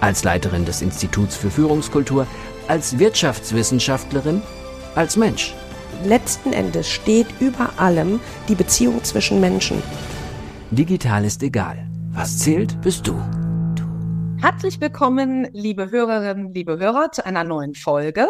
als Leiterin des Instituts für Führungskultur, als Wirtschaftswissenschaftlerin, als Mensch. Letzten Endes steht über allem die Beziehung zwischen Menschen. Digital ist egal. Was zählt, bist du. Herzlich willkommen, liebe Hörerinnen, liebe Hörer, zu einer neuen Folge.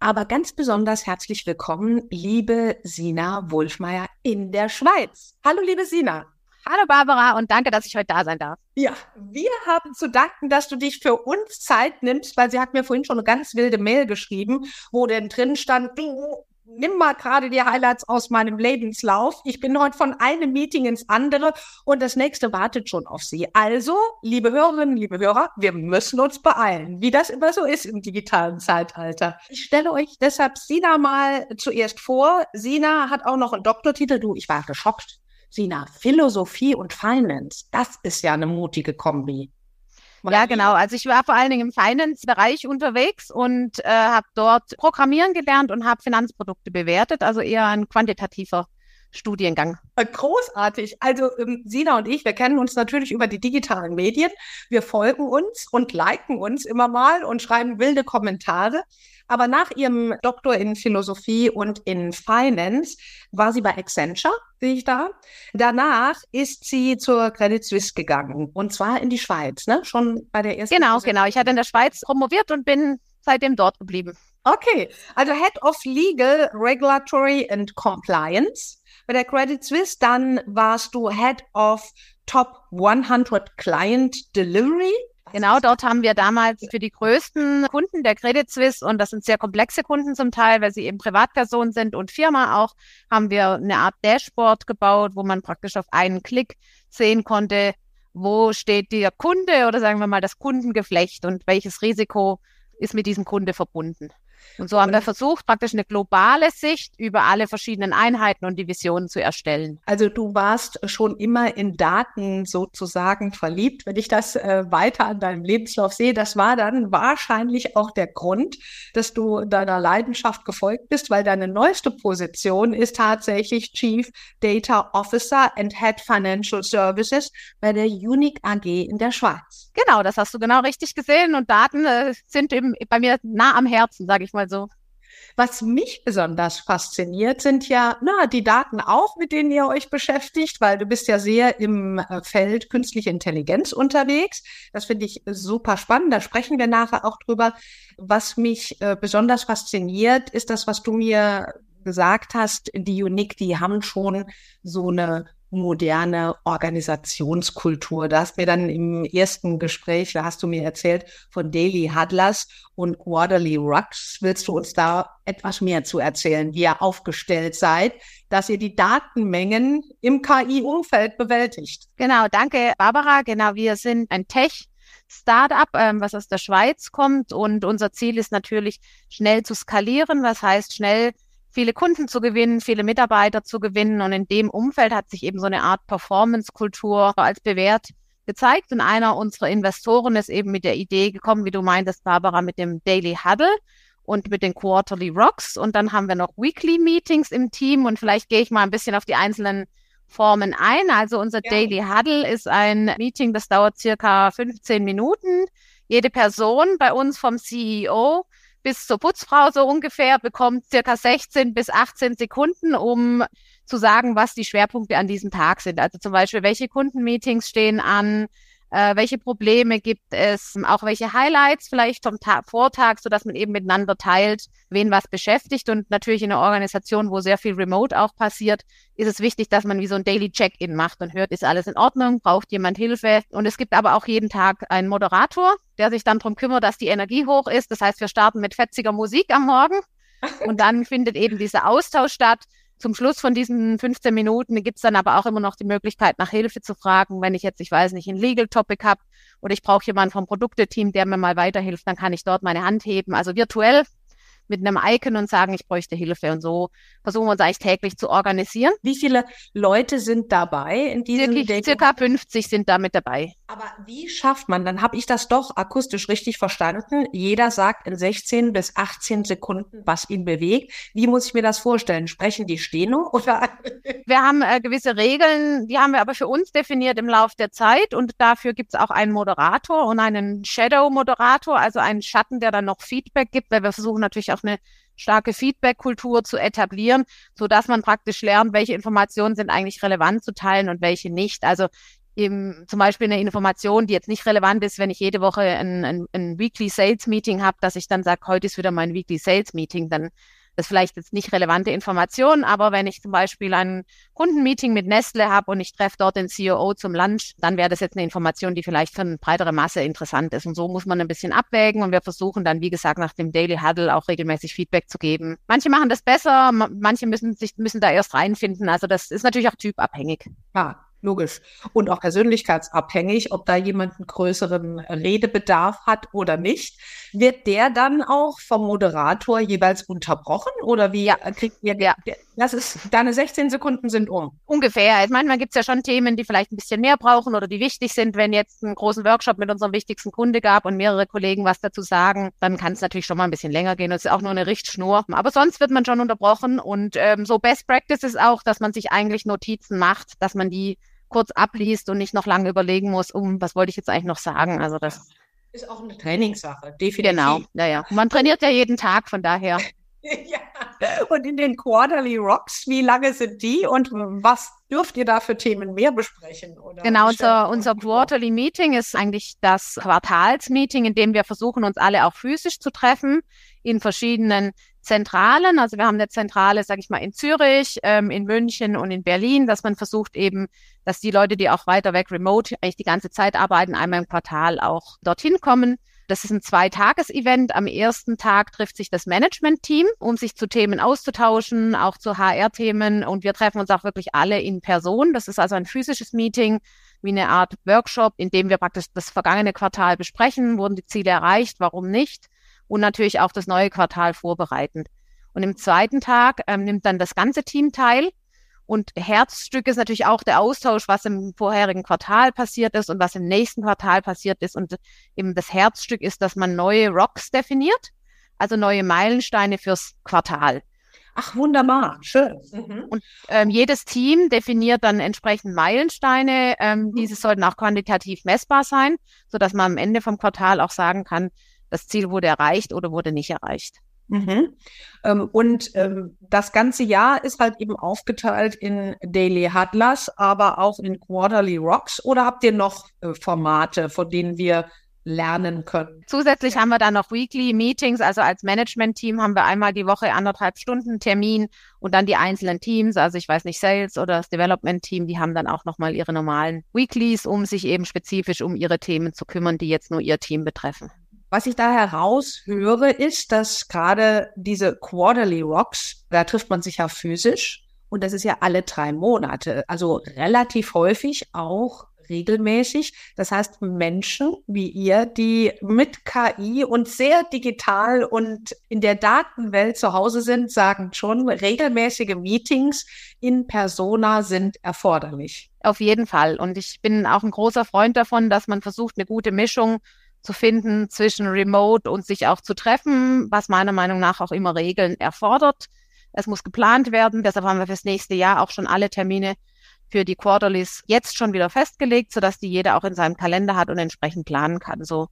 Aber ganz besonders herzlich willkommen, liebe Sina Wolfmeier in der Schweiz. Hallo, liebe Sina. Hallo Barbara und danke, dass ich heute da sein darf. Ja, wir haben zu danken, dass du dich für uns Zeit nimmst, weil sie hat mir vorhin schon eine ganz wilde Mail geschrieben, wo denn drin stand, du nimm mal gerade die Highlights aus meinem Lebenslauf. Ich bin heute von einem Meeting ins andere und das nächste wartet schon auf Sie. Also, liebe Hörerinnen, liebe Hörer, wir müssen uns beeilen, wie das immer so ist im digitalen Zeitalter. Ich stelle euch deshalb Sina mal zuerst vor. Sina hat auch noch einen Doktortitel. Du, ich war geschockt. Sina, Philosophie und Finance, das ist ja eine mutige Kombi. Ja, genau. Also ich war vor allen Dingen im Finance-Bereich unterwegs und äh, habe dort Programmieren gelernt und habe Finanzprodukte bewertet, also eher ein quantitativer Studiengang. Äh, großartig. Also ähm, Sina und ich, wir kennen uns natürlich über die digitalen Medien. Wir folgen uns und liken uns immer mal und schreiben wilde Kommentare. Aber nach ihrem Doktor in Philosophie und in Finance war sie bei Accenture, sehe ich da. Danach ist sie zur Credit Suisse gegangen und zwar in die Schweiz, ne? Schon bei der ersten. Genau, Position. genau. Ich hatte in der Schweiz promoviert und bin seitdem dort geblieben. Okay, also Head of Legal, Regulatory and Compliance bei der Credit Suisse. Dann warst du Head of Top 100 Client Delivery. Genau, dort haben wir damals für die größten Kunden der Credit Suisse, und das sind sehr komplexe Kunden zum Teil, weil sie eben Privatpersonen sind und Firma auch, haben wir eine Art Dashboard gebaut, wo man praktisch auf einen Klick sehen konnte, wo steht der Kunde oder sagen wir mal das Kundengeflecht und welches Risiko ist mit diesem Kunde verbunden. Und so haben wir versucht, praktisch eine globale Sicht über alle verschiedenen Einheiten und Divisionen zu erstellen. Also du warst schon immer in Daten sozusagen verliebt. Wenn ich das äh, weiter an deinem Lebenslauf sehe, das war dann wahrscheinlich auch der Grund, dass du deiner Leidenschaft gefolgt bist, weil deine neueste Position ist tatsächlich Chief Data Officer and Head Financial Services bei der Unique AG in der Schweiz. Genau, das hast du genau richtig gesehen und Daten äh, sind eben bei mir nah am Herzen, sage ich mal so. Was mich besonders fasziniert, sind ja na, die Daten auch, mit denen ihr euch beschäftigt, weil du bist ja sehr im äh, Feld künstliche Intelligenz unterwegs. Das finde ich super spannend. Da sprechen wir nachher auch drüber. Was mich äh, besonders fasziniert, ist das, was du mir gesagt hast, die Unique, die haben schon so eine moderne Organisationskultur. Da hast mir dann im ersten Gespräch, da hast du mir erzählt von Daily Huddlers und Quarterly Rucks. Willst du uns da etwas mehr zu erzählen, wie ihr aufgestellt seid, dass ihr die Datenmengen im KI-Umfeld bewältigt? Genau, danke Barbara. Genau, wir sind ein Tech Startup, ähm, was aus der Schweiz kommt und unser Ziel ist natürlich schnell zu skalieren, was heißt schnell viele Kunden zu gewinnen, viele Mitarbeiter zu gewinnen. Und in dem Umfeld hat sich eben so eine Art Performance-Kultur als bewährt gezeigt. Und einer unserer Investoren ist eben mit der Idee gekommen, wie du meintest, Barbara, mit dem Daily Huddle und mit den Quarterly Rocks. Und dann haben wir noch Weekly Meetings im Team. Und vielleicht gehe ich mal ein bisschen auf die einzelnen Formen ein. Also unser ja. Daily Huddle ist ein Meeting, das dauert circa 15 Minuten. Jede Person bei uns vom CEO bis zur Putzfrau so ungefähr bekommt circa 16 bis 18 Sekunden, um zu sagen, was die Schwerpunkte an diesem Tag sind. Also zum Beispiel, welche Kundenmeetings stehen an, äh, welche Probleme gibt es, auch welche Highlights vielleicht vom Ta Vortag, so dass man eben miteinander teilt, wen was beschäftigt. Und natürlich in einer Organisation, wo sehr viel Remote auch passiert, ist es wichtig, dass man wie so ein Daily Check-in macht und hört, ist alles in Ordnung, braucht jemand Hilfe. Und es gibt aber auch jeden Tag einen Moderator, der sich dann darum kümmert, dass die Energie hoch ist. Das heißt, wir starten mit fetziger Musik am Morgen und dann findet eben dieser Austausch statt Zum Schluss von diesen 15 Minuten gibt's dann aber auch immer noch die Möglichkeit, nach Hilfe zu fragen. Wenn ich jetzt, ich weiß nicht, ein Legal Topic habe oder ich brauche jemanden vom Produkteteam, der mir mal weiterhilft, dann kann ich dort meine Hand heben. Also virtuell mit einem Icon und sagen, ich bräuchte Hilfe. Und so versuchen wir uns eigentlich täglich zu organisieren. Wie viele Leute sind dabei in diesem Circa, circa 50 sind da mit dabei. Aber wie schafft man, dann habe ich das doch akustisch richtig verstanden. Jeder sagt in 16 bis 18 Sekunden, was ihn bewegt. Wie muss ich mir das vorstellen? Sprechen die Steno oder? Wir haben äh, gewisse Regeln, die haben wir aber für uns definiert im Laufe der Zeit und dafür gibt es auch einen Moderator und einen Shadow-Moderator, also einen Schatten, der dann noch Feedback gibt, weil wir versuchen natürlich auch eine starke Feedback-Kultur zu etablieren, so dass man praktisch lernt, welche Informationen sind eigentlich relevant zu teilen und welche nicht. Also eben zum Beispiel eine Information, die jetzt nicht relevant ist, wenn ich jede Woche ein, ein, ein Weekly Sales Meeting habe, dass ich dann sage, heute ist wieder mein Weekly Sales Meeting, dann das ist vielleicht jetzt nicht relevante Information, aber wenn ich zum Beispiel ein Kundenmeeting mit Nestle habe und ich treffe dort den CEO zum Lunch, dann wäre das jetzt eine Information, die vielleicht für eine breitere Masse interessant ist. Und so muss man ein bisschen abwägen und wir versuchen dann, wie gesagt, nach dem Daily Huddle auch regelmäßig Feedback zu geben. Manche machen das besser, manche müssen sich, müssen da erst reinfinden. Also das ist natürlich auch typabhängig. Ja, logisch. Und auch persönlichkeitsabhängig, ob da jemand einen größeren Redebedarf hat oder nicht. Wird der dann auch vom Moderator jeweils unterbrochen oder wie ja. kriegt ihr der? Das ist, deine 16 Sekunden sind um. Ungefähr. Also manchmal gibt es ja schon Themen, die vielleicht ein bisschen mehr brauchen oder die wichtig sind. Wenn jetzt einen großen Workshop mit unserem wichtigsten Kunde gab und mehrere Kollegen was dazu sagen, dann kann es natürlich schon mal ein bisschen länger gehen. Das ist auch nur eine Richtschnur. Aber sonst wird man schon unterbrochen. Und ähm, so Best Practice ist auch, dass man sich eigentlich Notizen macht, dass man die kurz abliest und nicht noch lange überlegen muss, um was wollte ich jetzt eigentlich noch sagen. Also das ist auch eine Trainingssache, definitiv. Genau, ja, ja. Man trainiert ja jeden Tag, von daher. ja. Und in den Quarterly Rocks, wie lange sind die und was dürft ihr da für Themen mehr besprechen? Genau, unser, unser Quarterly Meeting ist eigentlich das Quartalsmeeting, in dem wir versuchen, uns alle auch physisch zu treffen in verschiedenen Zentralen. Also wir haben eine Zentrale, sage ich mal, in Zürich, ähm, in München und in Berlin, dass man versucht eben, dass die Leute, die auch weiter weg remote eigentlich die ganze Zeit arbeiten, einmal im Quartal auch dorthin kommen. Das ist ein Zweitages-Event. Am ersten Tag trifft sich das Management-Team, um sich zu Themen auszutauschen, auch zu HR-Themen. Und wir treffen uns auch wirklich alle in Person. Das ist also ein physisches Meeting, wie eine Art Workshop, in dem wir praktisch das vergangene Quartal besprechen. Wurden die Ziele erreicht? Warum nicht? Und natürlich auch das neue Quartal vorbereiten. Und im zweiten Tag ähm, nimmt dann das ganze Team teil. Und Herzstück ist natürlich auch der Austausch, was im vorherigen Quartal passiert ist und was im nächsten Quartal passiert ist. Und eben das Herzstück ist, dass man neue Rocks definiert, also neue Meilensteine fürs Quartal. Ach, wunderbar, schön. Mhm. Und ähm, jedes Team definiert dann entsprechend Meilensteine. Ähm, mhm. Diese sollten auch quantitativ messbar sein, so dass man am Ende vom Quartal auch sagen kann, das Ziel wurde erreicht oder wurde nicht erreicht. Mhm. Ähm, und ähm, das ganze Jahr ist halt eben aufgeteilt in Daily Huddlers, aber auch in Quarterly Rocks. Oder habt ihr noch äh, Formate, von denen wir lernen können? Zusätzlich haben wir dann noch Weekly Meetings. Also als Management-Team haben wir einmal die Woche anderthalb Stunden Termin und dann die einzelnen Teams. Also ich weiß nicht, Sales oder das Development-Team, die haben dann auch nochmal ihre normalen Weeklies, um sich eben spezifisch um ihre Themen zu kümmern, die jetzt nur ihr Team betreffen. Was ich da heraushöre, ist, dass gerade diese Quarterly Rocks, da trifft man sich ja physisch und das ist ja alle drei Monate, also relativ häufig auch regelmäßig. Das heißt, Menschen wie ihr, die mit KI und sehr digital und in der Datenwelt zu Hause sind, sagen schon, regelmäßige Meetings in Persona sind erforderlich. Auf jeden Fall. Und ich bin auch ein großer Freund davon, dass man versucht, eine gute Mischung zu finden zwischen Remote und sich auch zu treffen, was meiner Meinung nach auch immer Regeln erfordert. Es muss geplant werden. Deshalb haben wir fürs nächste Jahr auch schon alle Termine für die Quarterlies jetzt schon wieder festgelegt, sodass die jeder auch in seinem Kalender hat und entsprechend planen kann. So,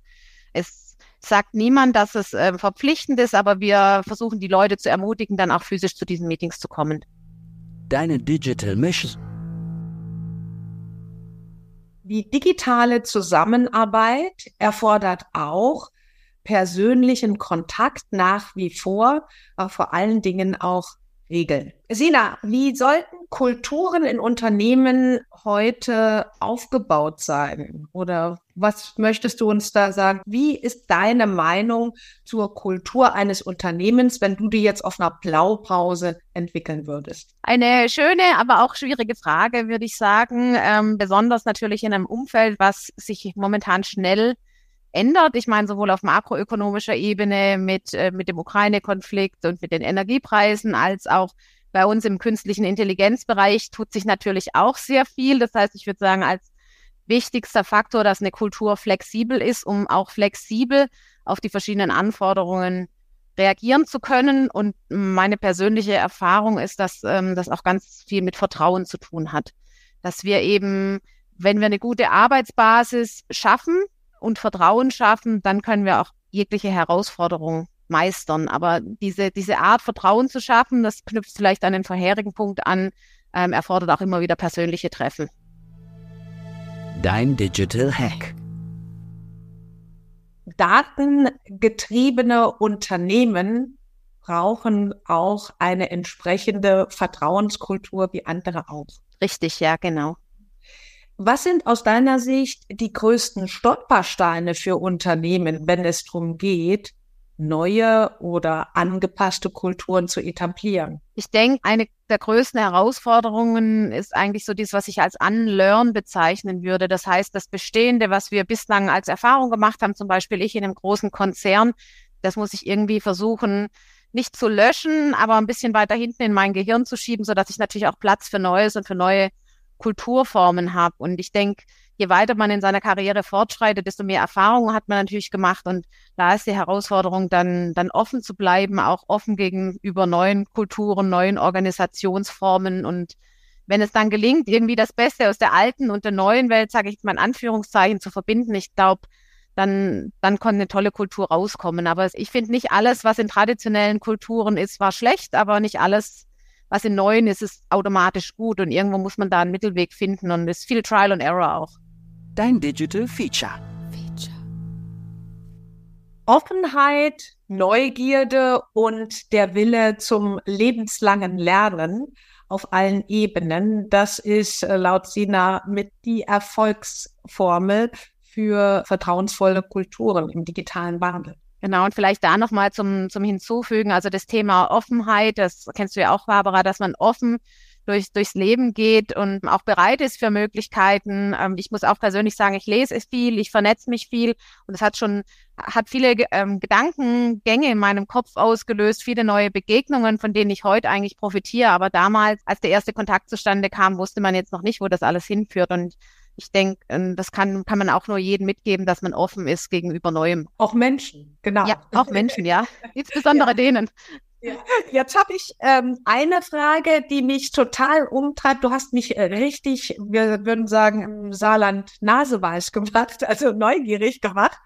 es sagt niemand, dass es äh, verpflichtend ist, aber wir versuchen die Leute zu ermutigen, dann auch physisch zu diesen Meetings zu kommen. Deine Digital Mission die digitale Zusammenarbeit erfordert auch persönlichen Kontakt nach wie vor, aber vor allen Dingen auch Regeln. Sina, wie sollten Kulturen in Unternehmen heute aufgebaut sein? Oder was möchtest du uns da sagen? Wie ist deine Meinung zur Kultur eines Unternehmens, wenn du die jetzt auf einer Blaupause entwickeln würdest? Eine schöne, aber auch schwierige Frage, würde ich sagen. Ähm, besonders natürlich in einem Umfeld, was sich momentan schnell ändert. Ich meine, sowohl auf makroökonomischer Ebene mit, äh, mit dem Ukraine-Konflikt und mit den Energiepreisen, als auch bei uns im künstlichen Intelligenzbereich tut sich natürlich auch sehr viel. Das heißt, ich würde sagen, als wichtigster Faktor, dass eine Kultur flexibel ist, um auch flexibel auf die verschiedenen Anforderungen reagieren zu können. Und meine persönliche Erfahrung ist, dass ähm, das auch ganz viel mit Vertrauen zu tun hat. Dass wir eben, wenn wir eine gute Arbeitsbasis schaffen, und Vertrauen schaffen, dann können wir auch jegliche Herausforderung meistern. Aber diese, diese Art Vertrauen zu schaffen, das knüpft vielleicht an den vorherigen Punkt an, ähm, erfordert auch immer wieder persönliche Treffen. Dein Digital Hack. Datengetriebene Unternehmen brauchen auch eine entsprechende Vertrauenskultur wie andere auch. Richtig, ja, genau. Was sind aus deiner Sicht die größten Stolpersteine für Unternehmen, wenn es darum geht, neue oder angepasste Kulturen zu etablieren? Ich denke, eine der größten Herausforderungen ist eigentlich so dies, was ich als Unlearn bezeichnen würde. Das heißt, das Bestehende, was wir bislang als Erfahrung gemacht haben, zum Beispiel ich in einem großen Konzern, das muss ich irgendwie versuchen, nicht zu löschen, aber ein bisschen weiter hinten in mein Gehirn zu schieben, so dass ich natürlich auch Platz für Neues und für neue Kulturformen habe. Und ich denke, je weiter man in seiner Karriere fortschreitet, desto mehr Erfahrungen hat man natürlich gemacht. Und da ist die Herausforderung, dann, dann offen zu bleiben, auch offen gegenüber neuen Kulturen, neuen Organisationsformen. Und wenn es dann gelingt, irgendwie das Beste aus der alten und der neuen Welt, sage ich mal in Anführungszeichen, zu verbinden, ich glaube, dann, dann kann eine tolle Kultur rauskommen. Aber ich finde nicht alles, was in traditionellen Kulturen ist, war schlecht, aber nicht alles was in neuen ist, ist automatisch gut und irgendwo muss man da einen Mittelweg finden und es ist viel Trial and Error auch. Dein Digital Feature. Feature. Offenheit, Neugierde und der Wille zum lebenslangen Lernen auf allen Ebenen. Das ist äh, laut Sina mit die Erfolgsformel für vertrauensvolle Kulturen im digitalen Wandel. Genau, und vielleicht da nochmal zum, zum Hinzufügen, also das Thema Offenheit, das kennst du ja auch, Barbara, dass man offen durch, durchs Leben geht und auch bereit ist für Möglichkeiten. Ähm, ich muss auch persönlich sagen, ich lese es viel, ich vernetze mich viel und es hat schon, hat viele ähm, Gedankengänge in meinem Kopf ausgelöst, viele neue Begegnungen, von denen ich heute eigentlich profitiere. Aber damals, als der erste Kontakt zustande kam, wusste man jetzt noch nicht, wo das alles hinführt. Und ich denke, ähm, das kann, kann man auch nur jedem mitgeben, dass man offen ist gegenüber Neuem. Auch Menschen, genau. Ja, auch Menschen, ja. Insbesondere ja. denen. Ja. Jetzt habe ich ähm, eine Frage, die mich total umtreibt. Du hast mich äh, richtig, wir würden sagen, im Saarland naseweiß gemacht, also neugierig gemacht.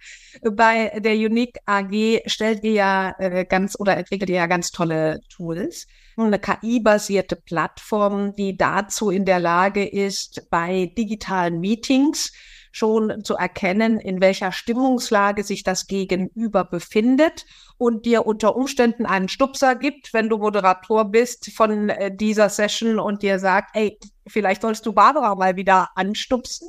Bei der Unique AG stellt ihr ja äh, ganz oder entwickelt ihr ja ganz tolle Tools eine KI-basierte Plattform, die dazu in der Lage ist, bei digitalen Meetings schon zu erkennen, in welcher Stimmungslage sich das Gegenüber befindet und dir unter Umständen einen Stupser gibt, wenn du Moderator bist von äh, dieser Session und dir sagt, ey, vielleicht sollst du Barbara mal wieder anstupsen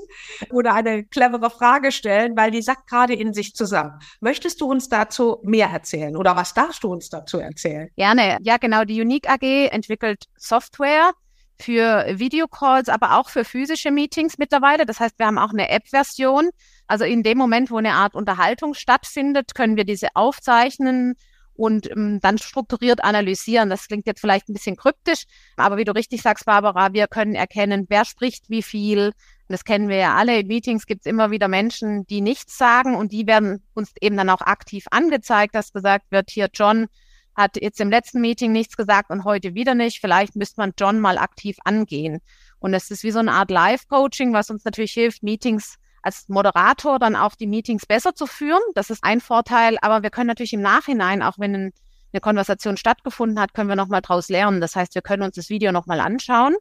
oder eine clevere Frage stellen, weil die sackt gerade in sich zusammen. Möchtest du uns dazu mehr erzählen oder was darfst du uns dazu erzählen? Gerne. Ja, genau. Die Unique AG entwickelt Software, für Videocalls, aber auch für physische Meetings mittlerweile. Das heißt, wir haben auch eine App-Version. Also in dem Moment, wo eine Art Unterhaltung stattfindet, können wir diese aufzeichnen und ähm, dann strukturiert analysieren. Das klingt jetzt vielleicht ein bisschen kryptisch, aber wie du richtig sagst, Barbara, wir können erkennen, wer spricht wie viel. Das kennen wir ja alle. In Meetings gibt es immer wieder Menschen, die nichts sagen und die werden uns eben dann auch aktiv angezeigt, dass gesagt wird, hier John, hat jetzt im letzten Meeting nichts gesagt und heute wieder nicht. Vielleicht müsste man John mal aktiv angehen. Und es ist wie so eine Art Live-Coaching, was uns natürlich hilft, Meetings als Moderator dann auch die Meetings besser zu führen. Das ist ein Vorteil. Aber wir können natürlich im Nachhinein, auch wenn eine Konversation stattgefunden hat, können wir nochmal draus lernen. Das heißt, wir können uns das Video nochmal anschauen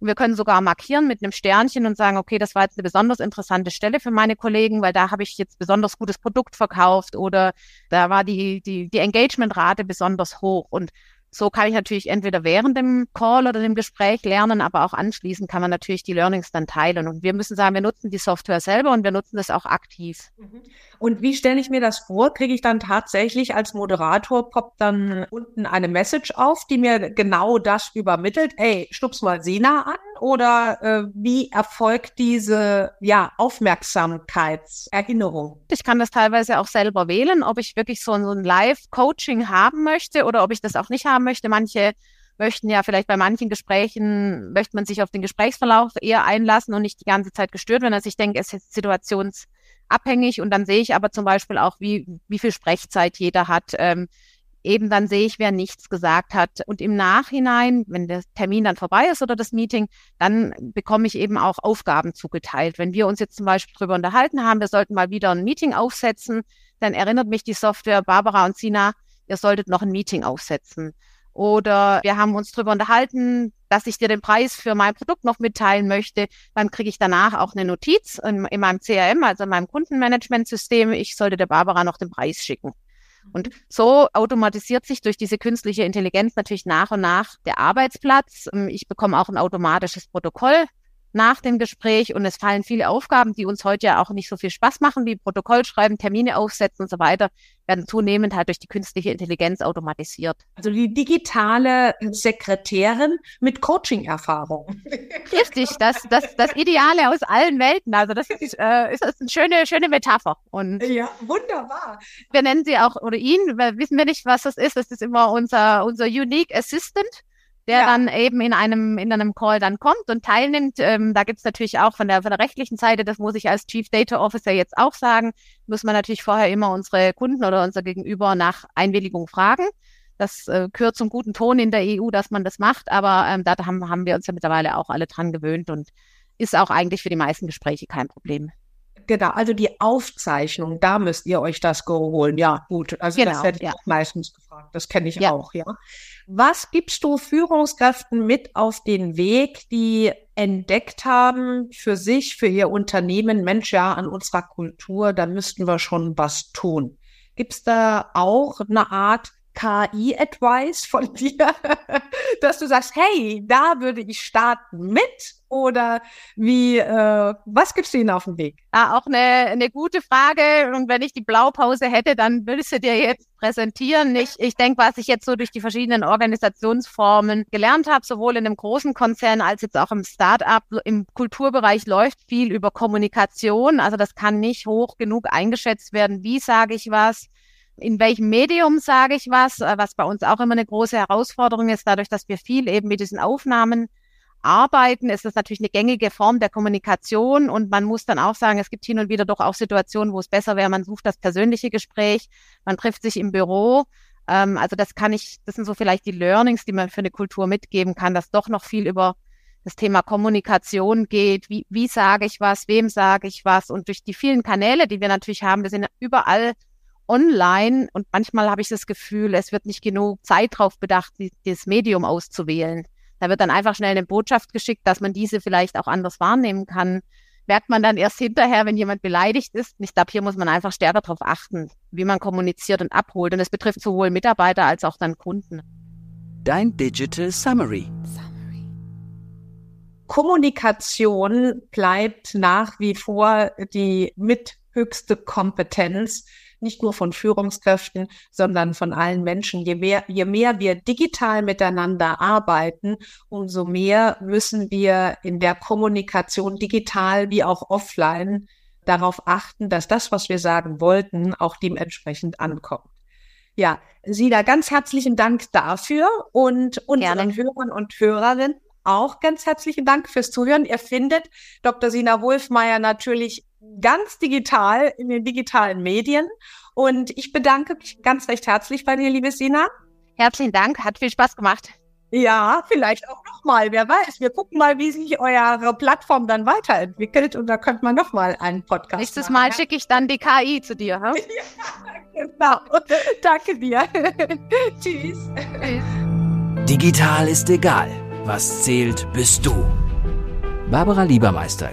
und wir können sogar markieren mit einem Sternchen und sagen, okay, das war jetzt eine besonders interessante Stelle für meine Kollegen, weil da habe ich jetzt besonders gutes Produkt verkauft oder da war die, die, die Engagementrate besonders hoch. Und so kann ich natürlich entweder während dem Call oder dem Gespräch lernen, aber auch anschließend kann man natürlich die Learnings dann teilen. Und wir müssen sagen, wir nutzen die Software selber und wir nutzen das auch aktiv. Mhm. Und wie stelle ich mir das vor? Kriege ich dann tatsächlich als Moderator poppt dann unten eine Message auf, die mir genau das übermittelt? Ey, stups mal Sina an oder äh, wie erfolgt diese ja, Aufmerksamkeitserinnerung? Ich kann das teilweise auch selber wählen, ob ich wirklich so, so ein Live-Coaching haben möchte oder ob ich das auch nicht haben möchte. Manche möchten ja vielleicht bei manchen Gesprächen, möchte man sich auf den Gesprächsverlauf eher einlassen und nicht die ganze Zeit gestört werden. Also ich denke, es ist situationsabhängig und dann sehe ich aber zum Beispiel auch, wie, wie viel Sprechzeit jeder hat. Ähm, eben dann sehe ich, wer nichts gesagt hat. Und im Nachhinein, wenn der Termin dann vorbei ist oder das Meeting, dann bekomme ich eben auch Aufgaben zugeteilt. Wenn wir uns jetzt zum Beispiel darüber unterhalten haben, wir sollten mal wieder ein Meeting aufsetzen, dann erinnert mich die Software Barbara und Sina, ihr solltet noch ein Meeting aufsetzen. Oder wir haben uns darüber unterhalten, dass ich dir den Preis für mein Produkt noch mitteilen möchte. Dann kriege ich danach auch eine Notiz in, in meinem CRM, also in meinem Kundenmanagementsystem. Ich sollte der Barbara noch den Preis schicken. Und so automatisiert sich durch diese künstliche Intelligenz natürlich nach und nach der Arbeitsplatz. Ich bekomme auch ein automatisches Protokoll nach dem Gespräch und es fallen viele Aufgaben, die uns heute ja auch nicht so viel Spaß machen, wie Protokoll schreiben, Termine aufsetzen und so weiter, werden zunehmend halt durch die künstliche Intelligenz automatisiert. Also die digitale Sekretärin mit Coaching-Erfahrung. Richtig, das, das, das Ideale aus allen Welten. Also das ist, äh, ist, ist eine schöne, schöne Metapher. Und ja, wunderbar. Wir nennen sie auch, oder ihn, wissen wir nicht, was das ist. Das ist immer unser, unser Unique Assistant der ja. dann eben in einem, in einem Call dann kommt und teilnimmt. Ähm, da gibt's natürlich auch von der, von der rechtlichen Seite, das muss ich als Chief Data Officer jetzt auch sagen, muss man natürlich vorher immer unsere Kunden oder unser Gegenüber nach Einwilligung fragen. Das äh, gehört zum guten Ton in der EU, dass man das macht, aber ähm, da haben, haben wir uns ja mittlerweile auch alle dran gewöhnt und ist auch eigentlich für die meisten Gespräche kein Problem. Genau, also die Aufzeichnung, da müsst ihr euch das holen. Ja, gut. Also genau, das hätte ich ja. auch meistens gefragt. Das kenne ich ja. auch, ja. Was gibst du Führungskräften mit auf den Weg, die entdeckt haben für sich, für ihr Unternehmen, Mensch, ja, an unserer Kultur, da müssten wir schon was tun. Gibt es da auch eine Art KI-Advice von dir, dass du sagst, hey, da würde ich starten mit oder wie, äh, was gibst du ihnen auf den Weg? Ah, auch eine, eine gute Frage und wenn ich die Blaupause hätte, dann würde sie dir jetzt präsentieren. Ich, ich denke, was ich jetzt so durch die verschiedenen Organisationsformen gelernt habe, sowohl in einem großen Konzern als jetzt auch im Start-up, im Kulturbereich läuft viel über Kommunikation. Also das kann nicht hoch genug eingeschätzt werden. Wie sage ich was? In welchem Medium sage ich was, äh, was bei uns auch immer eine große Herausforderung ist, dadurch, dass wir viel eben mit diesen Aufnahmen arbeiten, ist das natürlich eine gängige Form der Kommunikation und man muss dann auch sagen, es gibt hin und wieder doch auch Situationen, wo es besser wäre, man sucht das persönliche Gespräch, man trifft sich im Büro. Ähm, also das kann ich, das sind so vielleicht die Learnings, die man für eine Kultur mitgeben kann, dass doch noch viel über das Thema Kommunikation geht. Wie, wie sage ich was? Wem sage ich was? Und durch die vielen Kanäle, die wir natürlich haben, wir sind überall online und manchmal habe ich das Gefühl, es wird nicht genug Zeit drauf bedacht, das Medium auszuwählen. Da wird dann einfach schnell eine Botschaft geschickt, dass man diese vielleicht auch anders wahrnehmen kann. Merkt man dann erst hinterher, wenn jemand beleidigt ist. ich glaube, hier muss man einfach stärker darauf achten, wie man kommuniziert und abholt. Und es betrifft sowohl Mitarbeiter als auch dann Kunden. Dein Digital Summary. Kommunikation bleibt nach wie vor die mit höchste Kompetenz nicht nur von Führungskräften, sondern von allen Menschen. Je mehr, je mehr wir digital miteinander arbeiten, umso mehr müssen wir in der Kommunikation digital wie auch offline darauf achten, dass das, was wir sagen wollten, auch dementsprechend ankommt. Ja, Sina, ganz herzlichen Dank dafür und unseren Gerne. Hörern und Hörerinnen auch ganz herzlichen Dank fürs Zuhören. Ihr findet Dr. Sina Wolfmeier natürlich ganz digital in den digitalen Medien. Und ich bedanke mich ganz recht herzlich bei dir, liebe Sina. Herzlichen Dank, hat viel Spaß gemacht. Ja, vielleicht auch nochmal, wer weiß. Wir gucken mal, wie sich eure Plattform dann weiterentwickelt und da könnte man nochmal einen Podcast Nächstes machen. Mal schicke ich dann die KI zu dir. Hm? ja, genau. Danke dir. Tschüss. Tschüss. Digital ist egal. Was zählt, bist du. Barbara Liebermeister